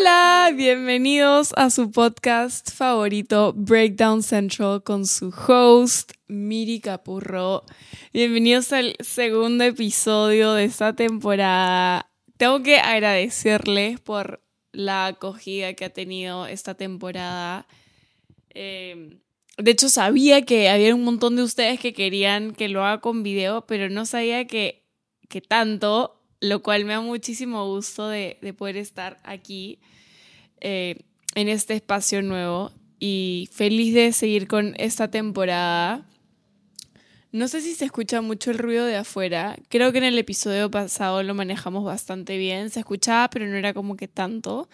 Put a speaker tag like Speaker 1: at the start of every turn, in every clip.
Speaker 1: Hola, bienvenidos a su podcast favorito Breakdown Central con su host Miri Capurro. Bienvenidos al segundo episodio de esta temporada. Tengo que agradecerles por la acogida que ha tenido esta temporada. Eh, de hecho, sabía que había un montón de ustedes que querían que lo haga con video, pero no sabía que, que tanto lo cual me da muchísimo gusto de, poder estar aquí eh, en este espacio nuevo y feliz de seguir con esta temporada. No sé si se escucha mucho el ruido de afuera. Creo que en el episodio pasado lo manejamos bastante bien. Se escuchaba, pero no era como que tanto.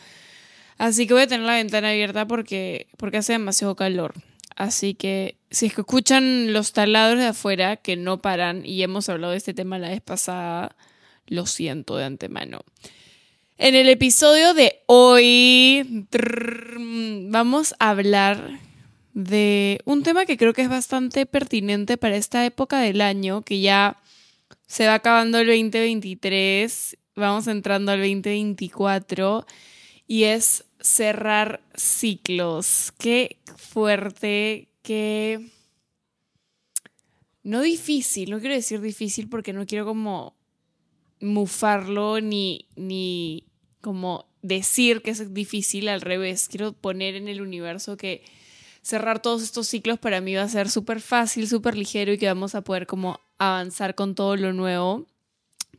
Speaker 1: Así que voy a tener la ventana abierta porque, porque hace demasiado calor. Así que si es que escuchan los taladros de afuera que no paran, y hemos hablado de este tema la vez pasada, lo siento de antemano. En el episodio de hoy vamos a hablar de un tema que creo que es bastante pertinente para esta época del año, que ya se va acabando el 2023, vamos entrando al 2024, y es cerrar ciclos. Qué fuerte, qué... No difícil, no quiero decir difícil porque no quiero como mufarlo ni, ni como decir que es difícil, al revés, quiero poner en el universo que cerrar todos estos ciclos para mí va a ser súper fácil, súper ligero y que vamos a poder como avanzar con todo lo nuevo.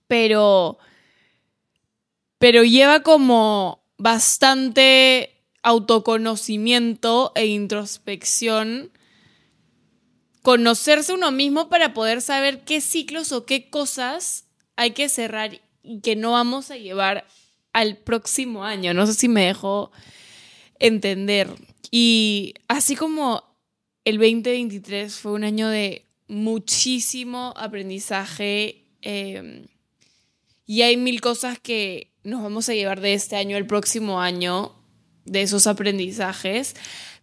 Speaker 1: Pero, pero lleva como bastante autoconocimiento e introspección conocerse uno mismo para poder saber qué ciclos o qué cosas hay que cerrar y que no vamos a llevar al próximo año. No sé si me dejo entender. Y así como el 2023 fue un año de muchísimo aprendizaje em, y hay mil cosas que nos vamos a llevar de este año al próximo año, de esos aprendizajes,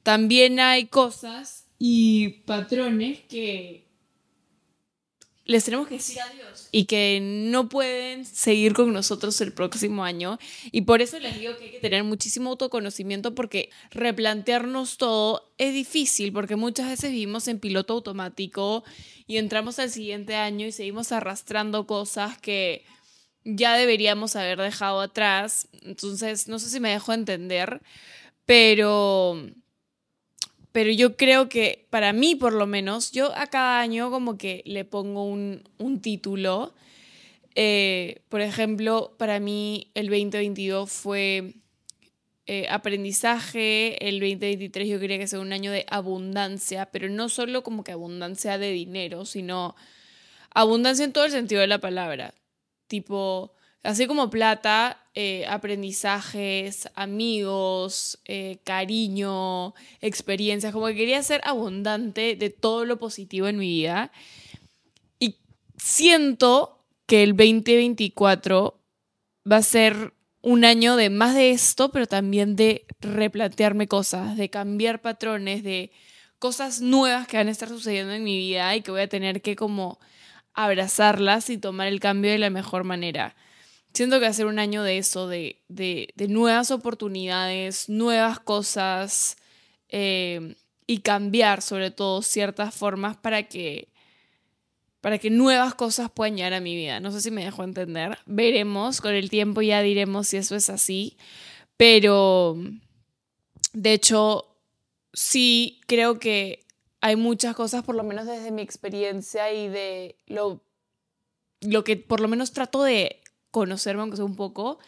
Speaker 1: también hay cosas y patrones que les tenemos que decir adiós y que no pueden seguir con nosotros el próximo año. Y por eso les digo que hay que tener muchísimo autoconocimiento porque replantearnos todo es difícil porque muchas veces vivimos en piloto automático y entramos al siguiente año y seguimos arrastrando cosas que ya deberíamos haber dejado atrás. Entonces, no sé si me dejo entender, pero pero yo creo que para mí por lo menos, yo a cada año como que le pongo un, título. Eh, por ejemplo, para mí el 2022 fue eh, aprendizaje, el 2023 yo quería que sea un año de abundancia, pero no solo como que abundancia de dinero, sino abundancia en todo el sentido de la palabra. Tipo, así como plata, eh, aprendizajes, amigos, eh, cariño, experiencias, como que quería ser abundante de todo lo positivo en mi vida. Y siento que el 2024 va a ser un año de más de esto, pero también de replantearme cosas, de cambiar patrones, de cosas nuevas que van a estar sucediendo en mi vida y que voy a tener que como abrazarlas y tomar el cambio de la mejor manera. Siento que va a ser un año de eso, de, nuevas oportunidades, nuevas cosas eh, y cambiar sobre todo ciertas formas para que, para que nuevas cosas puedan llegar a mi vida. No sé si me dejo entender. Veremos, con el tiempo ya diremos si eso es así. Pero, de hecho, sí creo que hay muchas cosas, por lo menos desde mi experiencia y de lo, lo que por lo menos trato de conocerme, aunque sea un poco,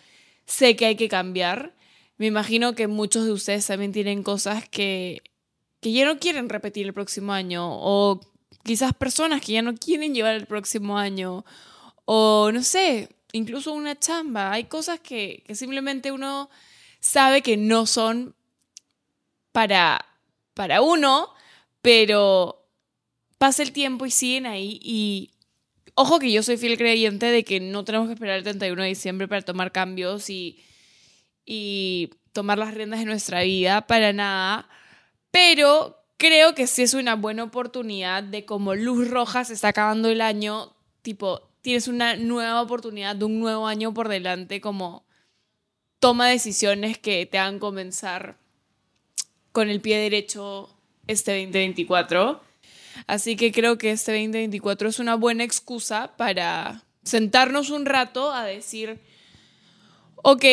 Speaker 1: sé que hay que cambiar. Me imagino que muchos de ustedes también tienen cosas que, que ya no quieren repetir el próximo año, o quizás personas que ya no quieren llevar el próximo año, o no sé, incluso una chamba. Hay cosas que, simplemente uno sabe que no son para, para uno, pero pasa el tiempo y siguen ahí y Ojo que yo soy fiel creyente de que no tenemos que esperar el 31 de diciembre para tomar cambios y, y tomar las riendas de nuestra vida, para nada. Pero creo que sí es una buena oportunidad de como luz roja se está acabando el año, tipo, tienes una nueva oportunidad de un nuevo año por delante, como toma decisiones que te hagan comenzar con el pie derecho este 2024. Así que creo que este 2024 es una buena excusa para sentarnos un rato a decir, ok,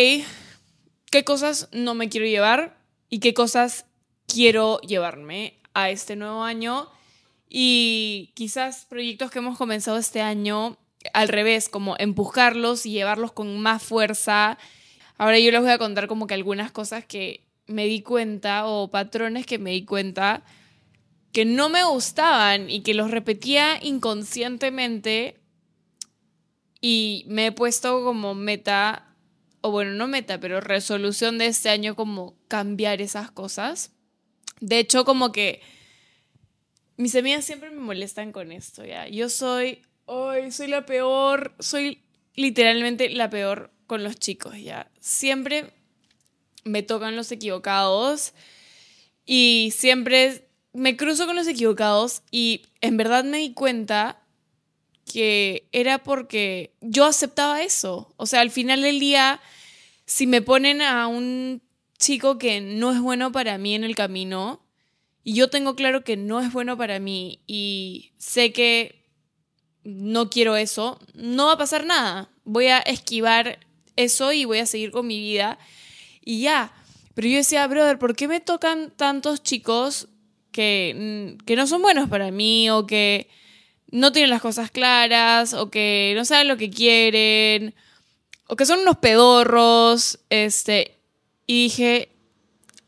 Speaker 1: ¿qué cosas no me quiero llevar y qué cosas quiero llevarme a este nuevo año? Y quizás proyectos que hemos comenzado este año, al revés, como empujarlos y llevarlos con más fuerza. Ahora yo les voy a contar como que algunas cosas que me di cuenta o patrones que me di cuenta que no me gustaban y que los repetía inconscientemente y me he puesto como meta, o bueno, no meta, pero resolución de este año como cambiar esas cosas. De hecho, como que mis amigas siempre me molestan con esto, ¿ya? Yo soy, hoy soy la peor, soy literalmente la peor con los chicos, ¿ya? Siempre me tocan los equivocados y siempre me cruzo con los equivocados y en verdad me di cuenta que era porque yo aceptaba eso. O sea, al final del día, si me ponen a un chico que no es bueno para mí en el camino, y yo tengo claro que no es bueno para mí y sé que no quiero eso, no va a pasar nada. Voy a esquivar eso y voy a seguir con mi vida y ya. Pero yo decía, brother, ¿por qué me tocan tantos chicos que, mm, que no son buenos para mí o que no tienen las cosas claras o que no saben lo que quieren o que son unos pedorros? Este, y dije,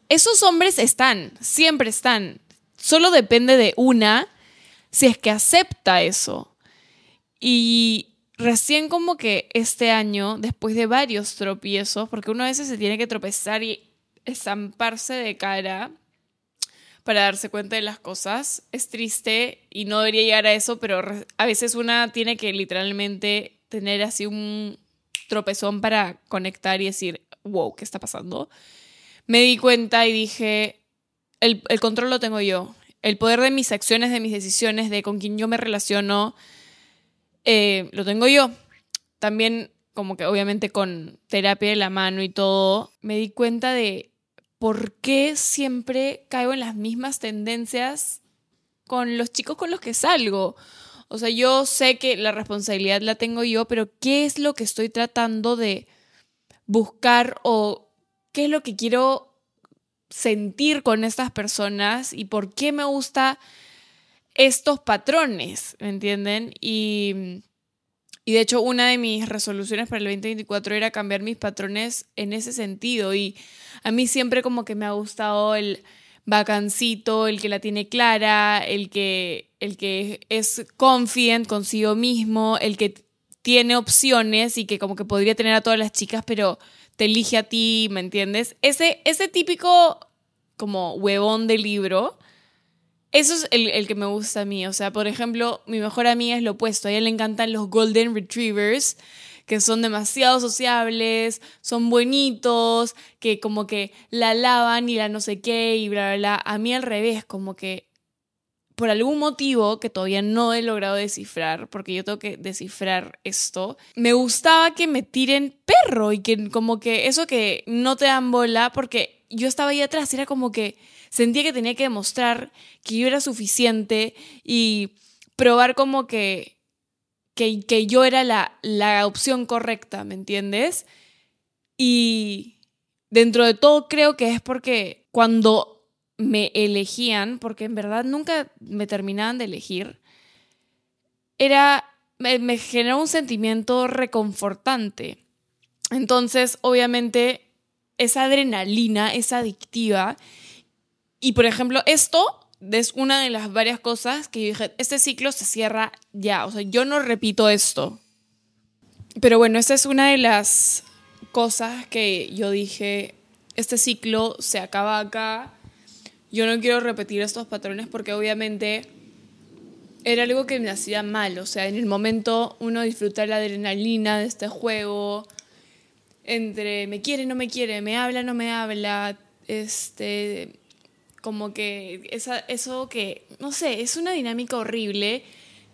Speaker 1: esos hombres están, siempre están. Solo depende de una si es que acepta eso. Y recién como que este año, después de varios tropiezos, porque uno a veces se tiene que tropezar y estamparse de cara para darse cuenta de las cosas. Es triste y no debería llegar a eso, pero a veces una tiene que literalmente tener así un tropezón para conectar y decir, wow, ¿qué está pasando? Me di cuenta y dije, el, control lo tengo yo. El poder de mis acciones, de mis decisiones, de con quién yo me relaciono, eh, lo tengo yo. También, como que obviamente con terapia de la mano y todo, me di cuenta de por qué siempre caigo en las mismas tendencias con los chicos con los que salgo. O sea, yo sé que la responsabilidad la tengo yo, pero ¿qué es lo que estoy tratando de buscar o qué es lo que quiero sentir con estas personas y por qué me gusta estos patrones, ¿me entienden? Y y de hecho, una de mis resoluciones para el 2024 era cambiar mis patrones en ese sentido. Y a mí siempre como que me ha gustado el vacancito, el que la tiene clara, el que, el que es confident consigo mismo, el que tiene opciones y que como que podría tener a todas las chicas, pero te elige a ti, ¿me entiendes? Ese, ese típico como huevón de libro eso es el, que me gusta a mí. O sea, por ejemplo, mi mejor amiga es lo opuesto. A ella le encantan los Golden Retrievers, que son demasiado sociables, son bonitos, que como que la lavan y la no sé qué y bla, bla, bla. A mí al revés, como que por algún motivo que todavía no he logrado descifrar, porque yo tengo que descifrar esto, me gustaba que me tiren perro y que como que eso que no te dan bola, porque yo estaba ahí atrás, era como que sentía que tenía que demostrar que yo era suficiente y probar como que, que, yo era la, la opción correcta, ¿me entiendes? Y dentro de todo creo que es porque cuando me elegían, porque en verdad nunca me terminaban de elegir, era, me, me generó un sentimiento reconfortante. Entonces, obviamente, esa adrenalina es adictiva y por ejemplo, esto es una de las varias cosas que yo dije, este ciclo se cierra ya, o sea, yo no repito esto. Pero bueno, esta es una de las cosas que yo dije, este ciclo se acaba acá, yo no quiero repetir estos patrones porque obviamente era algo que me hacía mal, o sea, en el momento uno disfruta la adrenalina de este juego, entre me quiere, no me quiere, me habla, no me habla, este, como que esa, eso que, no sé, es una dinámica horrible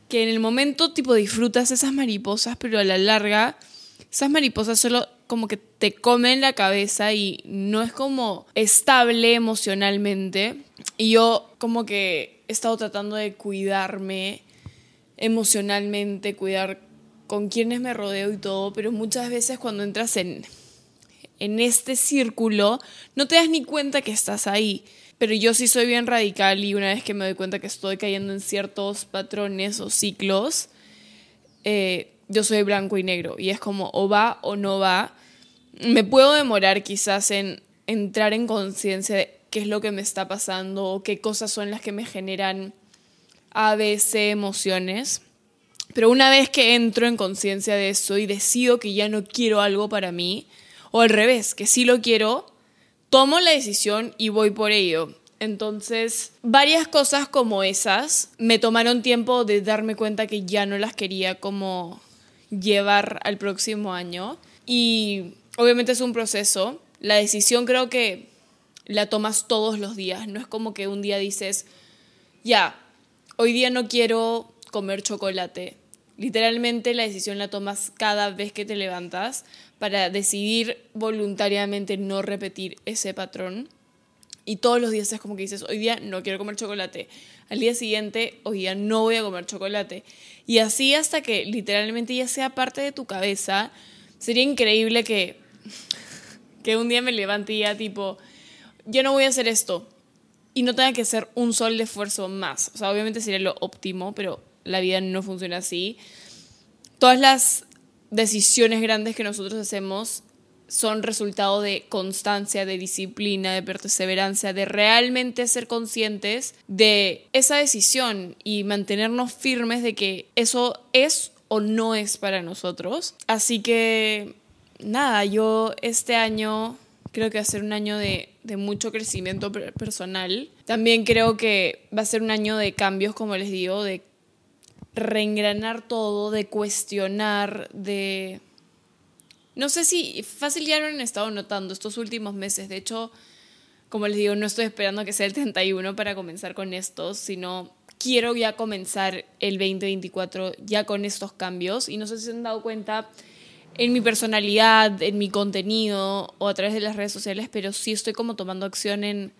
Speaker 1: que en el momento tipo disfrutas esas mariposas, pero a la larga esas mariposas solo como que te come en la cabeza y no es como estable emocionalmente. Y yo como que he estado tratando de cuidarme emocionalmente, cuidar con quienes me rodeo y todo, pero muchas veces cuando entras en, en este círculo no te das ni cuenta que estás ahí. Pero yo sí soy bien radical y una vez que me doy cuenta que estoy cayendo en ciertos patrones o ciclos, eh, yo soy blanco y negro y es como o va o no va. Me puedo demorar quizás en entrar en conciencia de qué es lo que me está pasando o qué cosas son las que me generan A, B, C emociones. Pero una vez que entro en conciencia de eso y decido que ya no quiero algo para mí, o al revés, que sí lo quiero, tomo la decisión y voy por ello. Entonces, varias cosas como esas me tomaron tiempo de darme cuenta que ya no las quería como llevar al próximo año. Y obviamente es un proceso. La decisión creo que la tomas todos los días. No es como que un día dices, ya, hoy día no quiero comer chocolate. Literalmente la decisión la tomas cada vez que te levantas para decidir voluntariamente no repetir ese patrón. Y todos los días es como que dices, hoy día no quiero comer chocolate. Al día siguiente, hoy día no voy a comer chocolate. Y así hasta que literalmente ya sea parte de tu cabeza. Sería increíble que, que un día me levante y ya tipo, yo no voy a hacer esto. Y no tenga que ser un sol de esfuerzo más. O sea, obviamente sería lo óptimo, pero la vida no funciona así. Todas las decisiones grandes que nosotros hacemos son resultado de constancia, de disciplina, de perseverancia, de realmente ser conscientes de esa decisión y mantenernos firmes de que eso es o no es para nosotros. Así que, nada, yo este año creo que va a ser un año de, mucho crecimiento personal. También creo que va a ser un año de cambios, como les digo, de reengranar todo, de cuestionar, de... No sé si fácil ya lo han estado notando estos últimos meses. De hecho, como les digo, no estoy esperando que sea el 31 para comenzar con esto, sino quiero ya comenzar el 2024 ya con estos cambios. Y no sé si se han dado cuenta en mi personalidad, en mi contenido o a través de las redes sociales, pero sí estoy como tomando acción en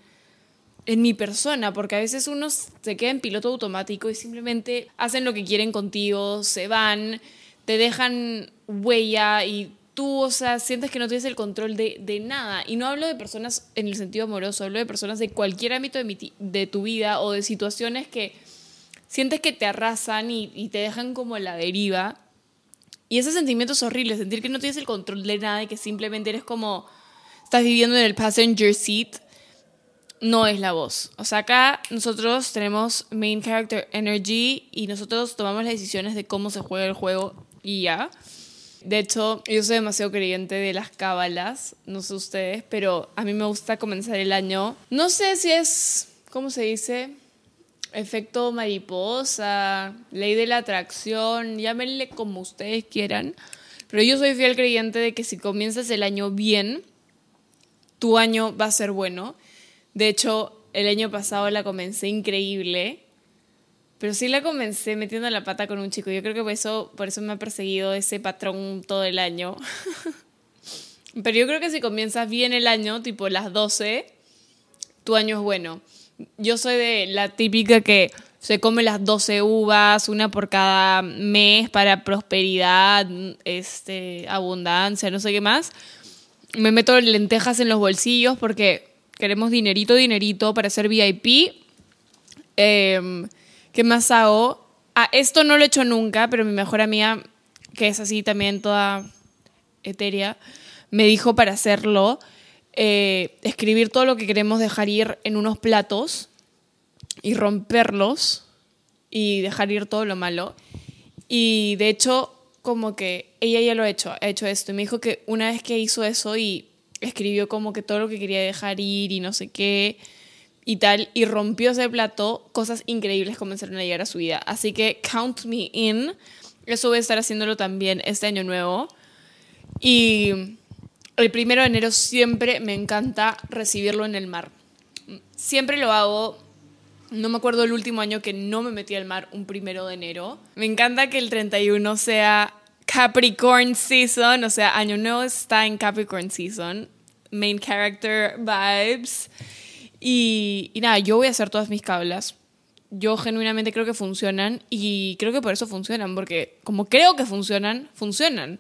Speaker 1: en mi persona, porque a veces uno se queda en piloto automático y simplemente hacen lo que quieren contigo, se van, te dejan huella y tú, o sea, sientes que no tienes el control de, de nada. Y no hablo de personas en el sentido amoroso, hablo de personas de cualquier ámbito de, mi, de tu vida o de situaciones que sientes que te arrasan y, y te dejan como la deriva. Y ese sentimiento es horrible, sentir que no tienes el control de nada y que simplemente eres como, estás viviendo en el passenger seat no es la voz. O sea, acá nosotros tenemos main character energy y nosotros tomamos las decisiones de cómo se juega el juego y ya. De hecho, yo soy demasiado creyente de las cábalas, no sé ustedes, pero a mí me gusta comenzar el año. No sé si es, ¿cómo se dice? Efecto mariposa, ley de la atracción, llámenle como ustedes quieran. Pero yo soy fiel creyente de que si comienzas el año bien, tu año va a ser bueno de hecho, el año pasado la comencé increíble, pero sí la comencé metiendo la pata con un chico. Yo creo que por eso, por eso me ha perseguido ese patrón todo el año. pero yo creo que si comienzas bien el año, tipo las 12, tu año es bueno. Yo soy de la típica que se come las 12 uvas, una por cada mes para prosperidad, este, abundancia, no sé qué más. Me meto lentejas en los bolsillos porque queremos dinerito, dinerito para ser VIP. Em, ¿Qué más hago? Ah, esto no lo he hecho nunca, pero mi mejor amiga, que es así también toda etérea, me dijo para hacerlo, eh, escribir todo lo que queremos dejar ir en unos platos y romperlos y dejar ir todo lo malo. Y de hecho, como que ella ya lo ha hecho, ha hecho esto. Y me dijo que una vez que hizo eso y escribió como que todo lo que quería dejar ir y no sé qué y tal, y rompió ese plato, cosas increíbles comenzaron a llegar a su vida. Así que count me in. Eso voy a estar haciéndolo también este año nuevo. Y el primero de enero siempre me encanta recibirlo en el mar. Siempre lo hago. No me acuerdo el último año que no me metí al mar un primero de enero. Me encanta que el 31 sea Capricorn season, o sea, Año Nuevo está en Capricorn season, main character vibes. Y, y nada, yo voy a hacer todas mis cablas. Yo genuinamente creo que funcionan y creo que por eso funcionan, porque como creo que funcionan, funcionan.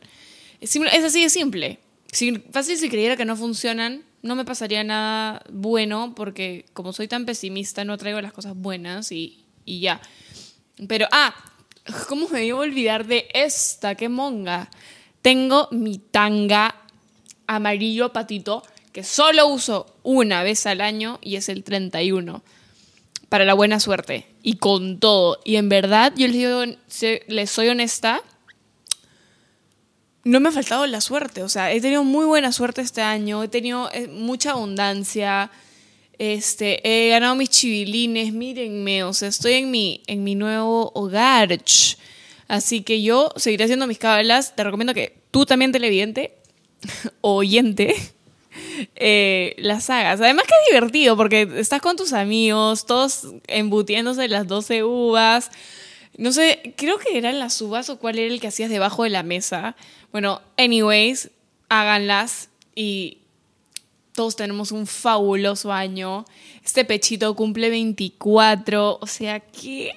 Speaker 1: Es, así de simple. Si, fácil si creyera que no funcionan, no me pasaría nada bueno, porque como soy tan pesimista, no traigo las cosas buenas y, y ya. Pero, ah, ¿cómo me iba a olvidar de esta? ¡Qué monga! Tengo mi tanga amarillo patito que solo uso una vez al año y es el 31 para la buena suerte y con todo. Y en verdad, yo les, digo, les soy honesta, no me ha faltado la suerte. O sea, he tenido muy buena suerte este año, he tenido eh, mucha abundancia, este, he ganado mis chivilines, mírenme, o sea, estoy en mi, en mi nuevo hogar. Así que yo seguiré haciendo mis cabalas. Te recomiendo que tú también, televidente, oyente, eh, las hagas. Además que es divertido porque estás con tus amigos, todos embutiéndose las 12 uvas. No sé, creo que eran las uvas o cuál era el que hacías debajo de la mesa. Bueno, anyways, háganlas y todos tenemos un fabuloso año. Este pechito cumple 24, o sea que...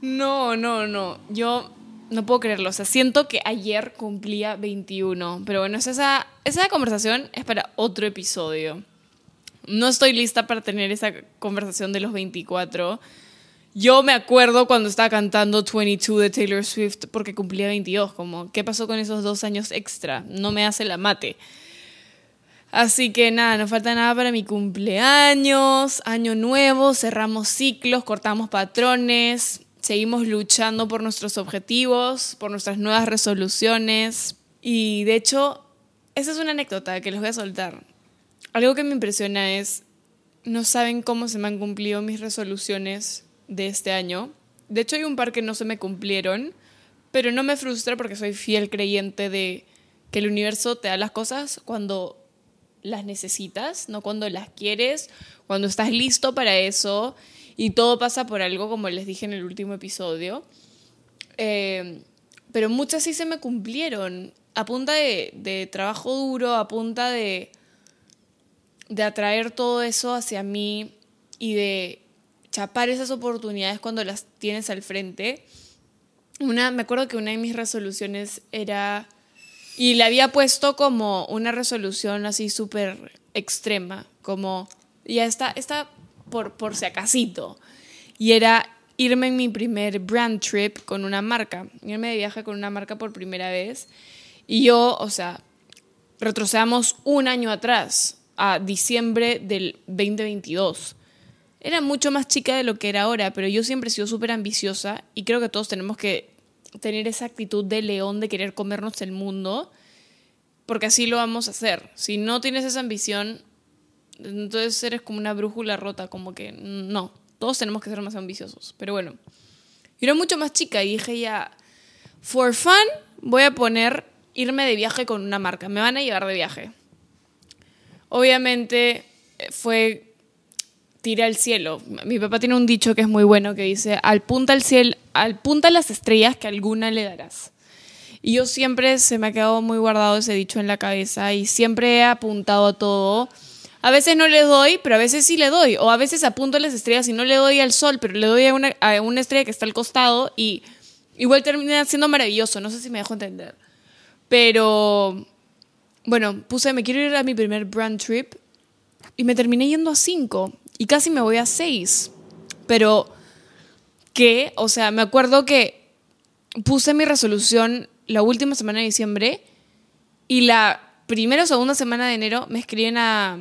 Speaker 1: No, no, no. Yo no puedo creerlo. O sea, siento que ayer cumplía 21. Pero bueno, esa, esa conversación es para otro episodio. No estoy lista para tener esa conversación de los 24. Yo me acuerdo cuando estaba cantando 22 de Taylor Swift porque cumplía 22. Como, ¿qué pasó con esos dos años extra? No me hace la mate. Así que nada, no falta nada para mi cumpleaños, año nuevo, cerramos ciclos, cortamos patrones, seguimos luchando por nuestros objetivos, por nuestras nuevas resoluciones. Y de hecho, esa es una anécdota que les voy a soltar. Algo que me impresiona es, no saben cómo se me han cumplido mis resoluciones de este año. De hecho, hay un par que no se me cumplieron, pero no me frustra porque soy fiel creyente de que el universo te da las cosas cuando las necesitas, no cuando las quieres, cuando estás listo para eso y todo pasa por algo, como les dije en el último episodio. Eh, pero muchas sí se me cumplieron. A punta de, trabajo duro, a punta de, de atraer todo eso hacia mí y de chapar esas oportunidades cuando las tienes al frente. Una, me acuerdo que una de mis resoluciones era, y le había puesto como una resolución así súper extrema, como, ya está, está por, por si acasito. Y era irme en mi primer brand trip con una marca, irme de viaje con una marca por primera vez. Y yo, o sea, retrocedamos un año atrás, a diciembre del 2022. Era mucho más chica de lo que era ahora, pero yo siempre he sido súper ambiciosa y creo que todos tenemos que tener esa actitud de león de querer comernos el mundo, porque así lo vamos a hacer. Si no tienes esa ambición, entonces eres como una brújula rota, como que no, todos tenemos que ser más ambiciosos. Pero bueno, yo era mucho más chica y dije ya, for fun, voy a poner irme de viaje con una marca, me van a llevar de viaje. Obviamente eh, fue tira al cielo. Mi papá tiene un dicho que es muy bueno que dice, al punta al cielo, al punta las estrellas que alguna le darás. Y yo siempre se me ha quedado muy guardado ese dicho en la cabeza y siempre he apuntado a todo a veces no le doy, pero a veces sí le doy. O a veces apunto a las estrellas y no le doy al sol, pero le doy a una, a una estrella que está al costado y igual termina siendo maravilloso. No sé si me dejo entender. Pero, bueno, puse, me quiero ir a mi primer brand trip y me terminé yendo a cinco y casi me voy a seis. Pero, ¿qué? O sea, me acuerdo que puse mi resolución la última semana de diciembre y la primera o segunda semana de enero me escriben a,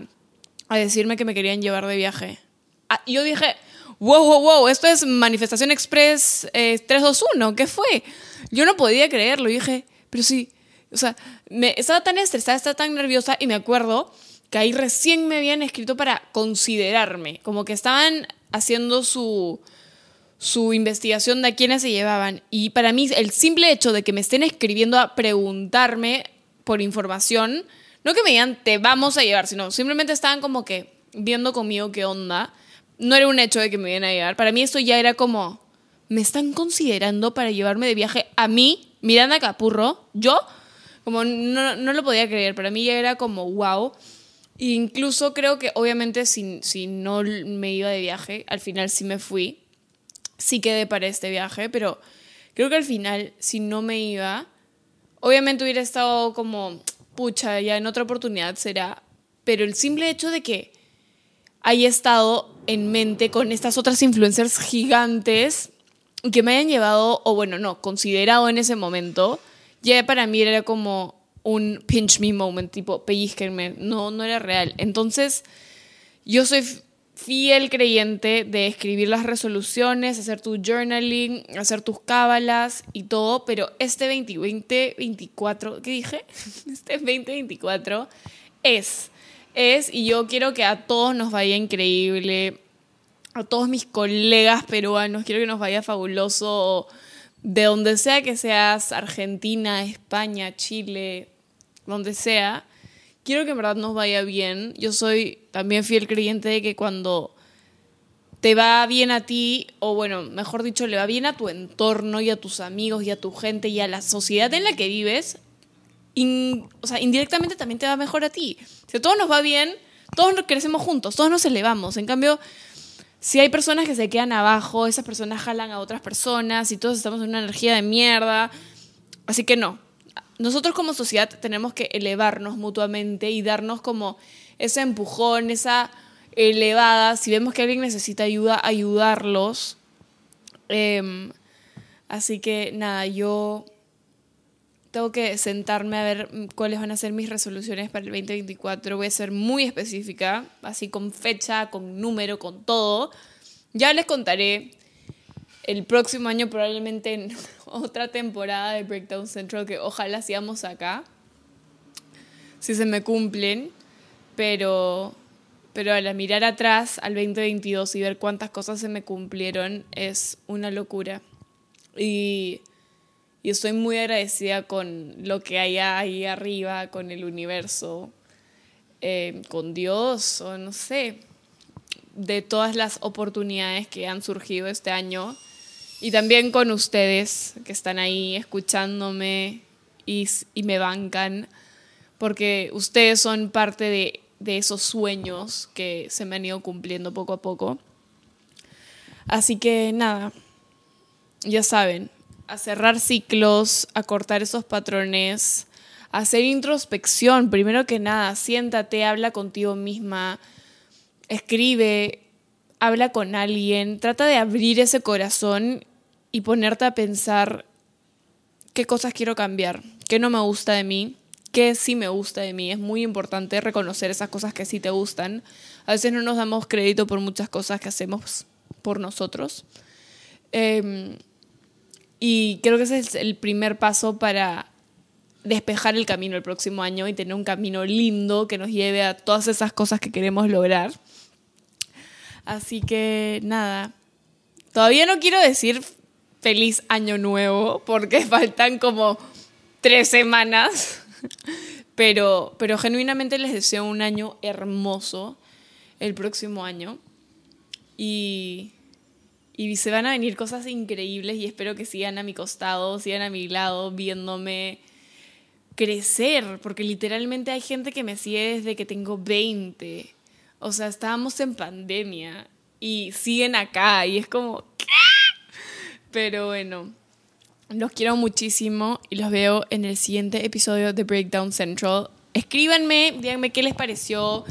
Speaker 1: a decirme que me querían llevar de viaje. Ah, y yo dije, wow, wow, wow, esto es Manifestación Express 321, eh, ¿qué fue? Yo no podía creerlo, y dije, pero sí, o sea, me, estaba tan estresada, estaba tan nerviosa y me acuerdo que ahí recién me habían escrito para considerarme, como que estaban haciendo su, su investigación de a quiénes se llevaban. Y para mí el simple hecho de que me estén escribiendo a preguntarme por información, no que me digan te vamos a llevar, sino simplemente estaban como que viendo conmigo qué onda. No era un hecho de que me iban a llevar. Para mí esto ya era como me están considerando para llevarme de viaje a mí, Miranda Capurro, yo, como no, no lo podía creer, para mí ya era como wow. Incluso creo que obviamente si, si no me iba de viaje, al final sí me fui, sí quedé para este viaje, pero creo que al final si no me iba, obviamente hubiera estado como, pucha, ya en otra oportunidad será, pero el simple hecho de que haya estado en mente con estas otras influencers gigantes que me hayan llevado, o bueno, no, considerado en ese momento, ya para mí era como un pinch me moment, tipo pellizquenme, no, no era real. Entonces, yo soy fiel creyente de escribir las resoluciones, hacer tu journaling, hacer tus cábalas y todo, pero este 2024, ¿qué dije? Este 2024 es, es, y yo quiero que a todos nos vaya increíble, a todos mis colegas peruanos, quiero que nos vaya fabuloso, de donde sea que seas, Argentina, España, Chile, donde sea, quiero que en verdad nos vaya bien. Yo soy también fiel creyente de que cuando te va bien a ti, o bueno, mejor dicho, le va bien a tu entorno y a tus amigos y a tu gente y a la sociedad en la que vives, o sea, indirectamente también te va mejor a ti. Si a todos nos va bien, todos crecemos juntos, todos nos elevamos. En cambio, si hay personas que se quedan abajo, esas personas jalan a otras personas y todos estamos en una energía de mierda. Así que no, nosotros como sociedad tenemos que elevarnos mutuamente y darnos como ese empujón, esa elevada. Si vemos que alguien necesita ayuda, ayudarlos. Em, así que nada, yo tengo que sentarme a ver cuáles van a ser mis resoluciones para el 2024. Voy a ser muy específica, así con fecha, con número, con todo. Ya les contaré el próximo año probablemente en otra temporada de Breakdown Central que ojalá sigamos acá, si se me cumplen, pero, pero al mirar atrás al 2022 y ver cuántas cosas se me cumplieron es una locura. Y, y estoy muy agradecida con lo que hay ahí arriba, con el universo, eh, con Dios, o no sé, de todas las oportunidades que han surgido este año y también con ustedes que están ahí escuchándome y, me bancan, porque ustedes son parte de, de esos sueños que se me han ido cumpliendo poco a poco. Así que nada, ya saben, a cerrar ciclos, a cortar esos patrones, a hacer introspección. Primero que nada, siéntate, habla contigo misma, escribe, habla con alguien, trata de abrir ese corazón y ponerte a pensar qué cosas quiero cambiar, qué no me gusta de mí, qué sí me gusta de mí. Es muy importante reconocer esas cosas que sí te gustan. A veces no nos damos crédito por muchas cosas que hacemos por nosotros. Em, y creo que ese es el primer paso para despejar el camino el próximo año y tener un camino lindo que nos lleve a todas esas cosas que queremos lograr. Así que nada, todavía no quiero decir feliz año nuevo, porque faltan como tres semanas. Pero, pero genuinamente les deseo un año hermoso el próximo año. Y, y se van a venir cosas increíbles y espero que sigan a mi costado, sigan a mi lado, viéndome crecer, porque literalmente hay gente que me sigue desde que tengo 20. O sea, estábamos en pandemia y siguen acá y es como, pero bueno, los quiero muchísimo y los veo en el siguiente episodio de Breakdown Central. Escríbanme, díganme qué les pareció.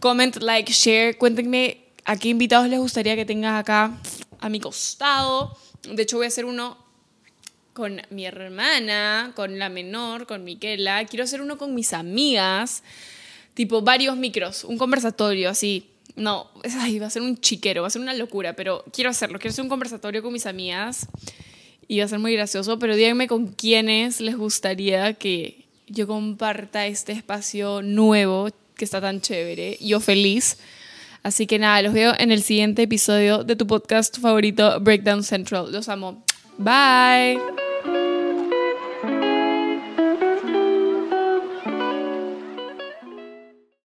Speaker 1: Comment, like, share. Cuéntenme a qué invitados les gustaría que tengas acá a mi costado. De hecho, voy a hacer uno con mi hermana, con la menor, con Miquela. Quiero hacer uno con mis amigas. Tipo, varios micros, un conversatorio así no, ay, va a ser un chiquero, va a ser una locura, pero quiero hacerlo. Quiero hacer un conversatorio con mis amigas y va a ser muy gracioso, pero díganme con quiénes les gustaría que yo comparta este espacio nuevo que está tan chévere. Yo feliz. Así que nada, los veo en el siguiente episodio de tu podcast favorito, Breakdown Central. Los amo. Bye.